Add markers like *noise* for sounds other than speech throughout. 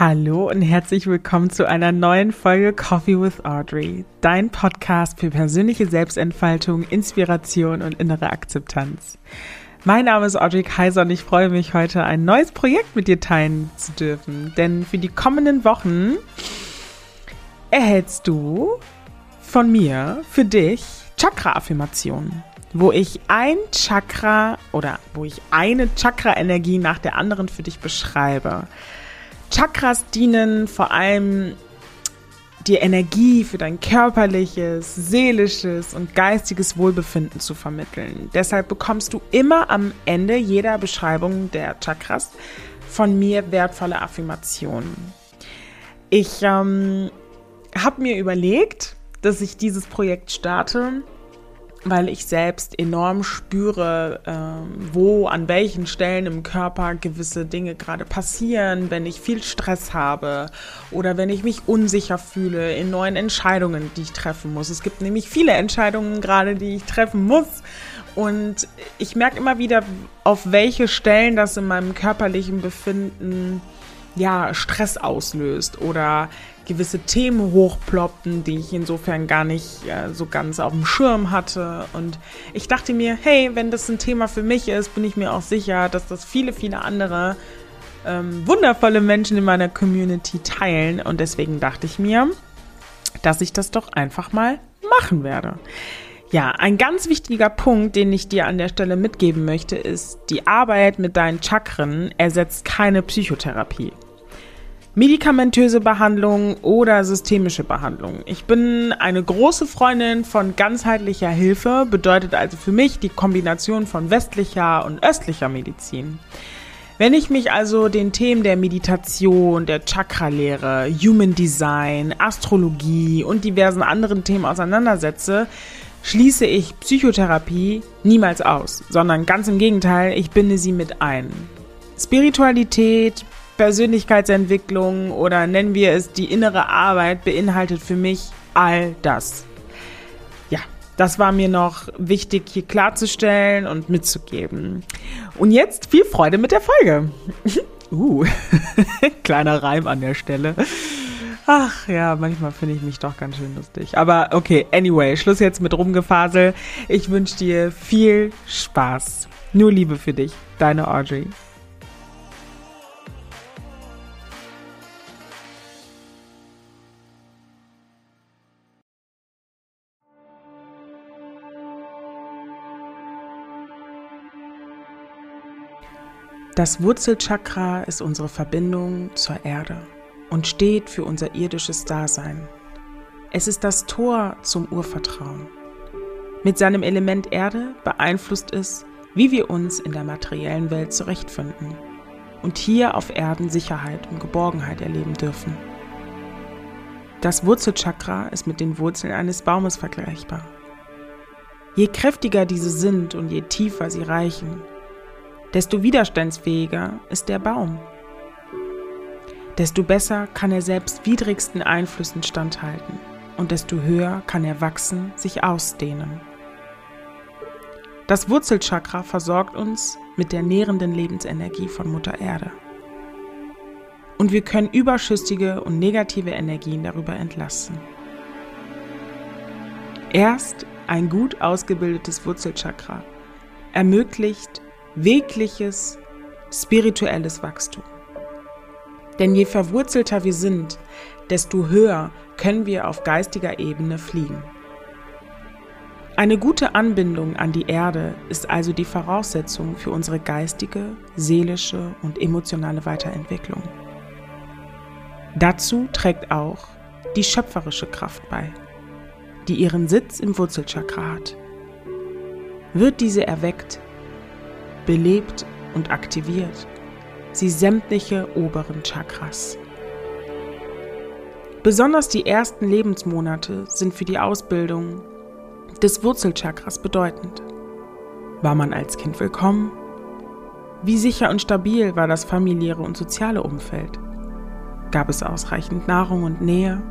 Hallo und herzlich willkommen zu einer neuen Folge Coffee with Audrey, dein Podcast für persönliche Selbstentfaltung, Inspiration und innere Akzeptanz. Mein Name ist Audrey Kaiser und ich freue mich heute ein neues Projekt mit dir teilen zu dürfen, denn für die kommenden Wochen erhältst du von mir für dich Chakra-Affirmationen, wo ich ein Chakra oder wo ich eine Chakra-Energie nach der anderen für dich beschreibe. Chakras dienen vor allem dir Energie für dein körperliches, seelisches und geistiges Wohlbefinden zu vermitteln. Deshalb bekommst du immer am Ende jeder Beschreibung der Chakras von mir wertvolle Affirmationen. Ich ähm, habe mir überlegt, dass ich dieses Projekt starte weil ich selbst enorm spüre, äh, wo, an welchen Stellen im Körper gewisse Dinge gerade passieren, wenn ich viel Stress habe oder wenn ich mich unsicher fühle in neuen Entscheidungen, die ich treffen muss. Es gibt nämlich viele Entscheidungen gerade, die ich treffen muss. Und ich merke immer wieder, auf welche Stellen das in meinem körperlichen Befinden ja, Stress auslöst oder gewisse Themen hochploppten, die ich insofern gar nicht äh, so ganz auf dem Schirm hatte. Und ich dachte mir, hey, wenn das ein Thema für mich ist, bin ich mir auch sicher, dass das viele, viele andere ähm, wundervolle Menschen in meiner Community teilen. Und deswegen dachte ich mir, dass ich das doch einfach mal machen werde. Ja, ein ganz wichtiger Punkt, den ich dir an der Stelle mitgeben möchte, ist, die Arbeit mit deinen Chakren ersetzt keine Psychotherapie medikamentöse Behandlung oder systemische Behandlung. Ich bin eine große Freundin von ganzheitlicher Hilfe, bedeutet also für mich die Kombination von westlicher und östlicher Medizin. Wenn ich mich also den Themen der Meditation, der Chakralehre, Human Design, Astrologie und diversen anderen Themen auseinandersetze, schließe ich Psychotherapie niemals aus, sondern ganz im Gegenteil, ich binde sie mit ein. Spiritualität, Persönlichkeitsentwicklung oder nennen wir es die innere Arbeit beinhaltet für mich all das. Ja, das war mir noch wichtig hier klarzustellen und mitzugeben. Und jetzt viel Freude mit der Folge. *laughs* uh, *laughs* kleiner Reim an der Stelle. Ach ja, manchmal finde ich mich doch ganz schön lustig. Aber okay, anyway, Schluss jetzt mit Rumgefasel. Ich wünsche dir viel Spaß. Nur Liebe für dich, deine Audrey. Das Wurzelchakra ist unsere Verbindung zur Erde und steht für unser irdisches Dasein. Es ist das Tor zum Urvertrauen. Mit seinem Element Erde beeinflusst es, wie wir uns in der materiellen Welt zurechtfinden und hier auf Erden Sicherheit und Geborgenheit erleben dürfen. Das Wurzelchakra ist mit den Wurzeln eines Baumes vergleichbar. Je kräftiger diese sind und je tiefer sie reichen, desto widerstandsfähiger ist der Baum. Desto besser kann er selbst widrigsten Einflüssen standhalten und desto höher kann er wachsen, sich ausdehnen. Das Wurzelchakra versorgt uns mit der nährenden Lebensenergie von Mutter Erde. Und wir können überschüssige und negative Energien darüber entlassen. Erst ein gut ausgebildetes Wurzelchakra ermöglicht wirkliches spirituelles Wachstum. Denn je verwurzelter wir sind, desto höher können wir auf geistiger Ebene fliegen. Eine gute Anbindung an die Erde ist also die Voraussetzung für unsere geistige, seelische und emotionale Weiterentwicklung. Dazu trägt auch die schöpferische Kraft bei, die ihren Sitz im Wurzelchakra hat. Wird diese erweckt, belebt und aktiviert sie sämtliche oberen Chakras. Besonders die ersten Lebensmonate sind für die Ausbildung des Wurzelchakras bedeutend. War man als Kind willkommen? Wie sicher und stabil war das familiäre und soziale Umfeld? Gab es ausreichend Nahrung und Nähe?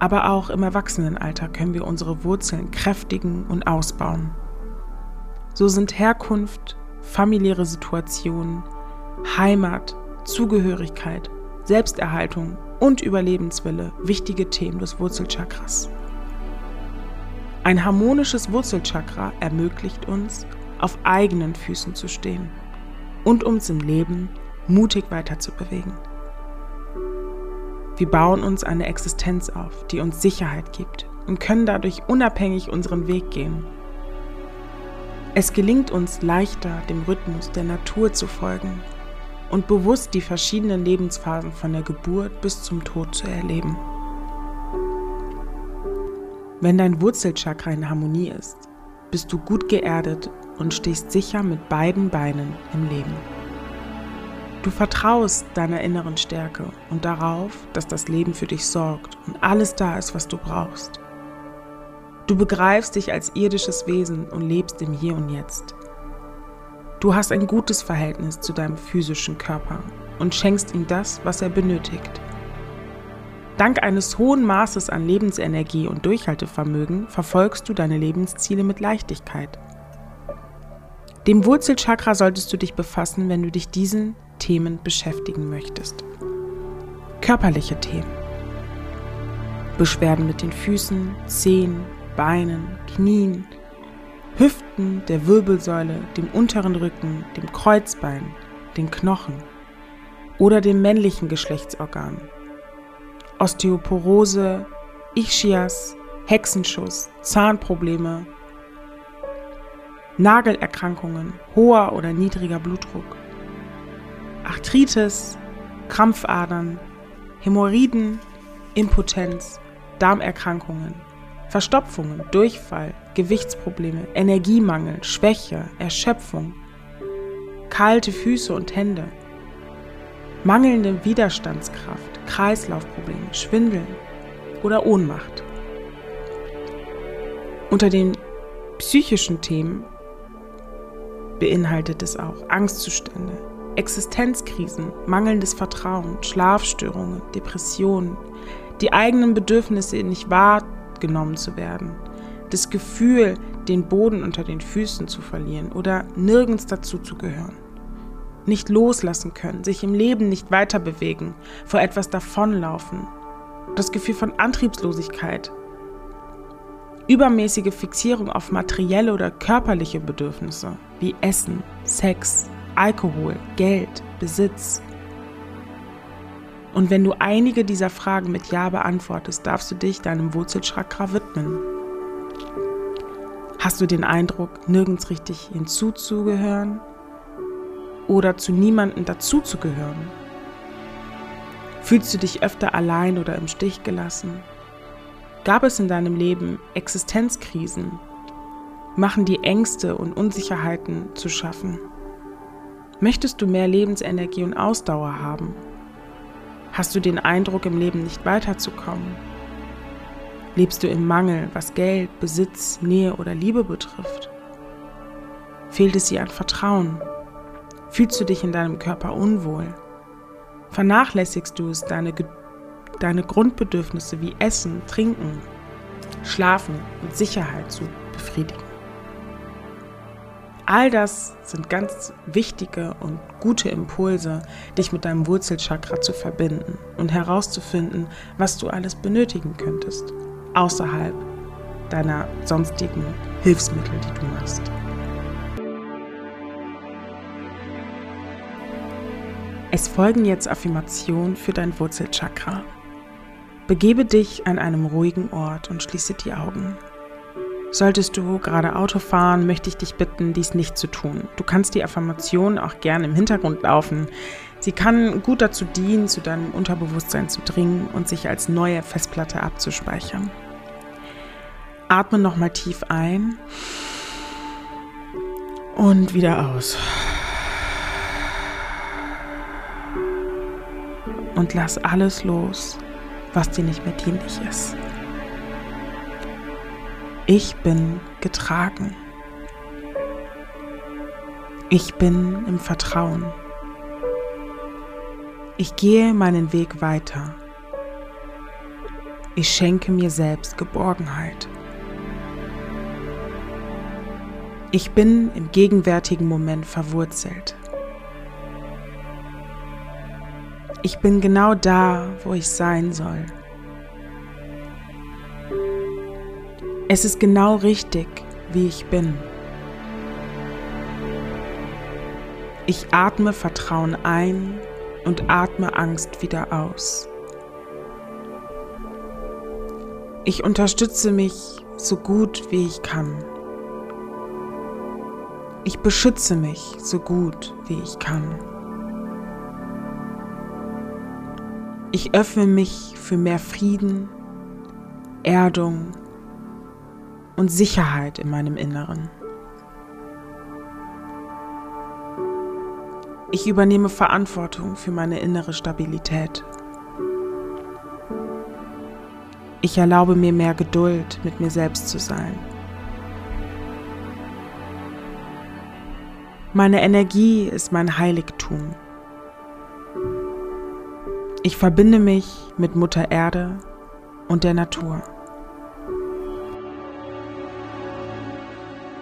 Aber auch im Erwachsenenalter können wir unsere Wurzeln kräftigen und ausbauen. So sind Herkunft, familiäre Situationen, Heimat, Zugehörigkeit Selbsterhaltung und Überlebenswille wichtige Themen des Wurzelchakras. Ein harmonisches Wurzelchakra ermöglicht uns, auf eigenen Füßen zu stehen und uns im Leben mutig weiterzubewegen. Wir bauen uns eine Existenz auf, die uns Sicherheit gibt und können dadurch unabhängig unseren Weg gehen. Es gelingt uns leichter, dem Rhythmus der Natur zu folgen und bewusst die verschiedenen Lebensphasen von der Geburt bis zum Tod zu erleben. Wenn dein Wurzelchakra in Harmonie ist, bist du gut geerdet und stehst sicher mit beiden Beinen im Leben. Du vertraust deiner inneren Stärke und darauf, dass das Leben für dich sorgt und alles da ist, was du brauchst. Du begreifst dich als irdisches Wesen und lebst im Hier und Jetzt. Du hast ein gutes Verhältnis zu deinem physischen Körper und schenkst ihm das, was er benötigt. Dank eines hohen Maßes an Lebensenergie und Durchhaltevermögen verfolgst du deine Lebensziele mit Leichtigkeit. Dem Wurzelchakra solltest du dich befassen, wenn du dich diesen Themen beschäftigen möchtest. Körperliche Themen. Beschwerden mit den Füßen, Zehen, Beinen, Knien, Hüften, der Wirbelsäule, dem unteren Rücken, dem Kreuzbein, den Knochen oder dem männlichen Geschlechtsorgan. Osteoporose, Ischias, Hexenschuss, Zahnprobleme, Nagelerkrankungen, hoher oder niedriger Blutdruck, Arthritis, Krampfadern, Hämorrhoiden, Impotenz, Darmerkrankungen, Verstopfungen, Durchfall, Gewichtsprobleme, Energiemangel, Schwäche, Erschöpfung, kalte Füße und Hände, mangelnde Widerstandskraft, Kreislaufprobleme, Schwindel oder Ohnmacht. Unter den psychischen Themen beinhaltet es auch Angstzustände, Existenzkrisen, mangelndes Vertrauen, Schlafstörungen, Depressionen, die eigenen Bedürfnisse nicht wahrgenommen zu werden, das Gefühl, den Boden unter den Füßen zu verlieren oder nirgends dazu zu gehören. Nicht loslassen können, sich im Leben nicht weiter bewegen, vor etwas davonlaufen. Das Gefühl von Antriebslosigkeit. Übermäßige Fixierung auf materielle oder körperliche Bedürfnisse wie Essen, Sex, Alkohol, Geld, Besitz. Und wenn du einige dieser Fragen mit Ja beantwortest, darfst du dich deinem Wurzelchakra widmen. Hast du den Eindruck, nirgends richtig hinzuzugehören oder zu niemandem dazuzugehören? Fühlst du dich öfter allein oder im Stich gelassen? Gab es in deinem Leben Existenzkrisen? Machen die Ängste und Unsicherheiten zu schaffen? Möchtest du mehr Lebensenergie und Ausdauer haben? Hast du den Eindruck, im Leben nicht weiterzukommen? Lebst du im Mangel, was Geld, Besitz, Nähe oder Liebe betrifft? Fehlt es dir an Vertrauen? Fühlst du dich in deinem Körper unwohl? Vernachlässigst du es, deine, deine Grundbedürfnisse wie Essen, Trinken, Schlafen und Sicherheit zu befriedigen? All das sind ganz wichtige und gute Impulse, dich mit deinem Wurzelchakra zu verbinden und herauszufinden, was du alles benötigen könntest, außerhalb deiner sonstigen Hilfsmittel, die du machst. Es folgen jetzt Affirmationen für dein Wurzelchakra. Begebe dich an einem ruhigen Ort und schließe die Augen. Solltest du gerade Auto fahren, möchte ich dich bitten, dies nicht zu tun. Du kannst die Affirmation auch gerne im Hintergrund laufen. Sie kann gut dazu dienen, zu deinem Unterbewusstsein zu dringen und sich als neue Festplatte abzuspeichern. Atme nochmal tief ein und wieder aus. Und lass alles los, was dir nicht mehr dienlich ist. Ich bin getragen. Ich bin im Vertrauen. Ich gehe meinen Weg weiter. Ich schenke mir selbst Geborgenheit. Ich bin im gegenwärtigen Moment verwurzelt. Ich bin genau da, wo ich sein soll. Es ist genau richtig, wie ich bin. Ich atme Vertrauen ein und atme Angst wieder aus. Ich unterstütze mich so gut wie ich kann. Ich beschütze mich so gut wie ich kann. Ich öffne mich für mehr Frieden, Erdung und Sicherheit in meinem Inneren. Ich übernehme Verantwortung für meine innere Stabilität. Ich erlaube mir mehr Geduld, mit mir selbst zu sein. Meine Energie ist mein Heiligtum. Ich verbinde mich mit Mutter Erde und der Natur.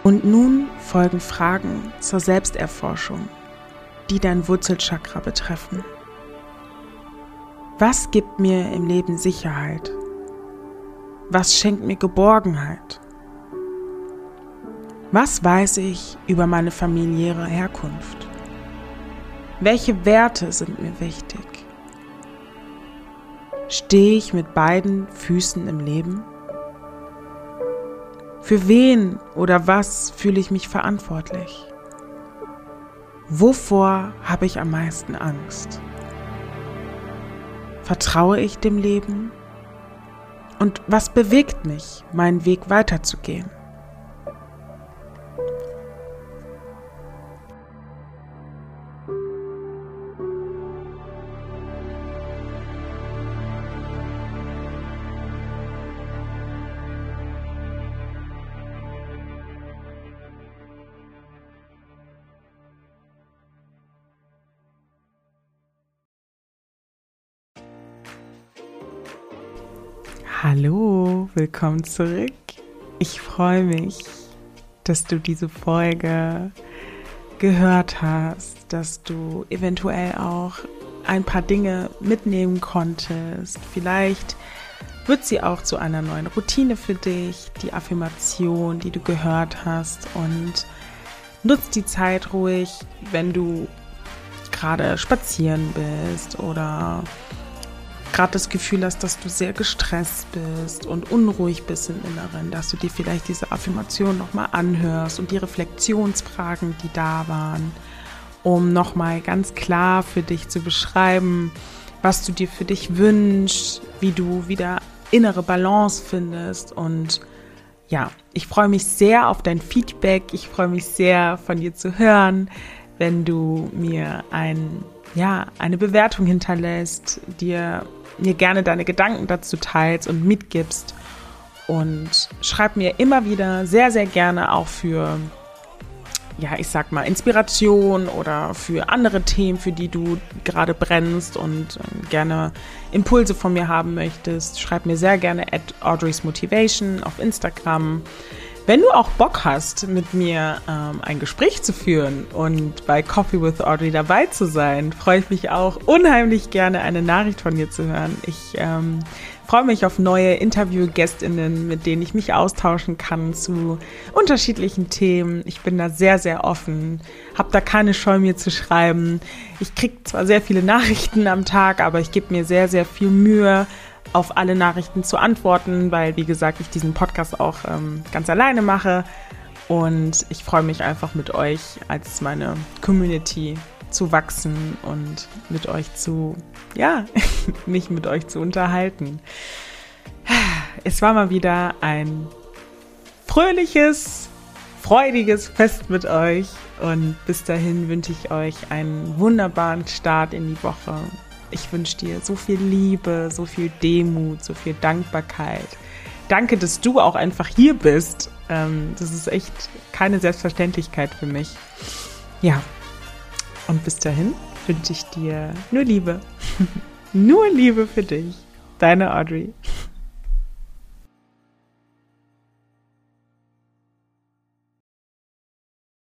Und nun folgen Fragen zur Selbsterforschung, die dein Wurzelchakra betreffen. Was gibt mir im Leben Sicherheit? Was schenkt mir Geborgenheit? Was weiß ich über meine familiäre Herkunft? Welche Werte sind mir wichtig? Stehe ich mit beiden Füßen im Leben? Für wen oder was fühle ich mich verantwortlich? Wovor habe ich am meisten Angst? Vertraue ich dem Leben? Und was bewegt mich, meinen Weg weiterzugehen? Hallo, willkommen zurück. Ich freue mich, dass du diese Folge gehört hast, dass du eventuell auch ein paar Dinge mitnehmen konntest. Vielleicht wird sie auch zu einer neuen Routine für dich, die Affirmation, die du gehört hast und nutzt die Zeit ruhig, wenn du gerade spazieren bist oder gerade das Gefühl hast, dass du sehr gestresst bist und unruhig bist im Inneren, dass du dir vielleicht diese Affirmation nochmal anhörst und die Reflexionsfragen, die da waren, um nochmal ganz klar für dich zu beschreiben, was du dir für dich wünschst, wie du wieder innere Balance findest und ja, ich freue mich sehr auf dein Feedback. Ich freue mich sehr von dir zu hören, wenn du mir ein, ja, eine Bewertung hinterlässt, dir mir gerne deine Gedanken dazu teilst und mitgibst. Und schreib mir immer wieder sehr, sehr gerne auch für, ja, ich sag mal, Inspiration oder für andere Themen, für die du gerade brennst und ähm, gerne Impulse von mir haben möchtest. Schreib mir sehr gerne at Audrey's Motivation auf Instagram. Wenn du auch Bock hast, mit mir ähm, ein Gespräch zu führen und bei Coffee with Audrey dabei zu sein, freue ich mich auch unheimlich gerne, eine Nachricht von dir zu hören. Ich ähm, freue mich auf neue Interviewgästinnen, mit denen ich mich austauschen kann zu unterschiedlichen Themen. Ich bin da sehr, sehr offen, habe da keine Scheu, mir zu schreiben. Ich kriege zwar sehr viele Nachrichten am Tag, aber ich gebe mir sehr, sehr viel Mühe, auf alle Nachrichten zu antworten, weil, wie gesagt, ich diesen Podcast auch ähm, ganz alleine mache. Und ich freue mich einfach mit euch als meine Community zu wachsen und mit euch zu, ja, *laughs* mich mit euch zu unterhalten. Es war mal wieder ein fröhliches, freudiges Fest mit euch und bis dahin wünsche ich euch einen wunderbaren Start in die Woche ich wünsche dir so viel Liebe, so viel Demut, so viel Dankbarkeit. Danke, dass du auch einfach hier bist. Ähm, das ist echt keine Selbstverständlichkeit für mich. Ja, und bis dahin wünsche ich dir nur Liebe. *laughs* nur Liebe für dich. Deine Audrey.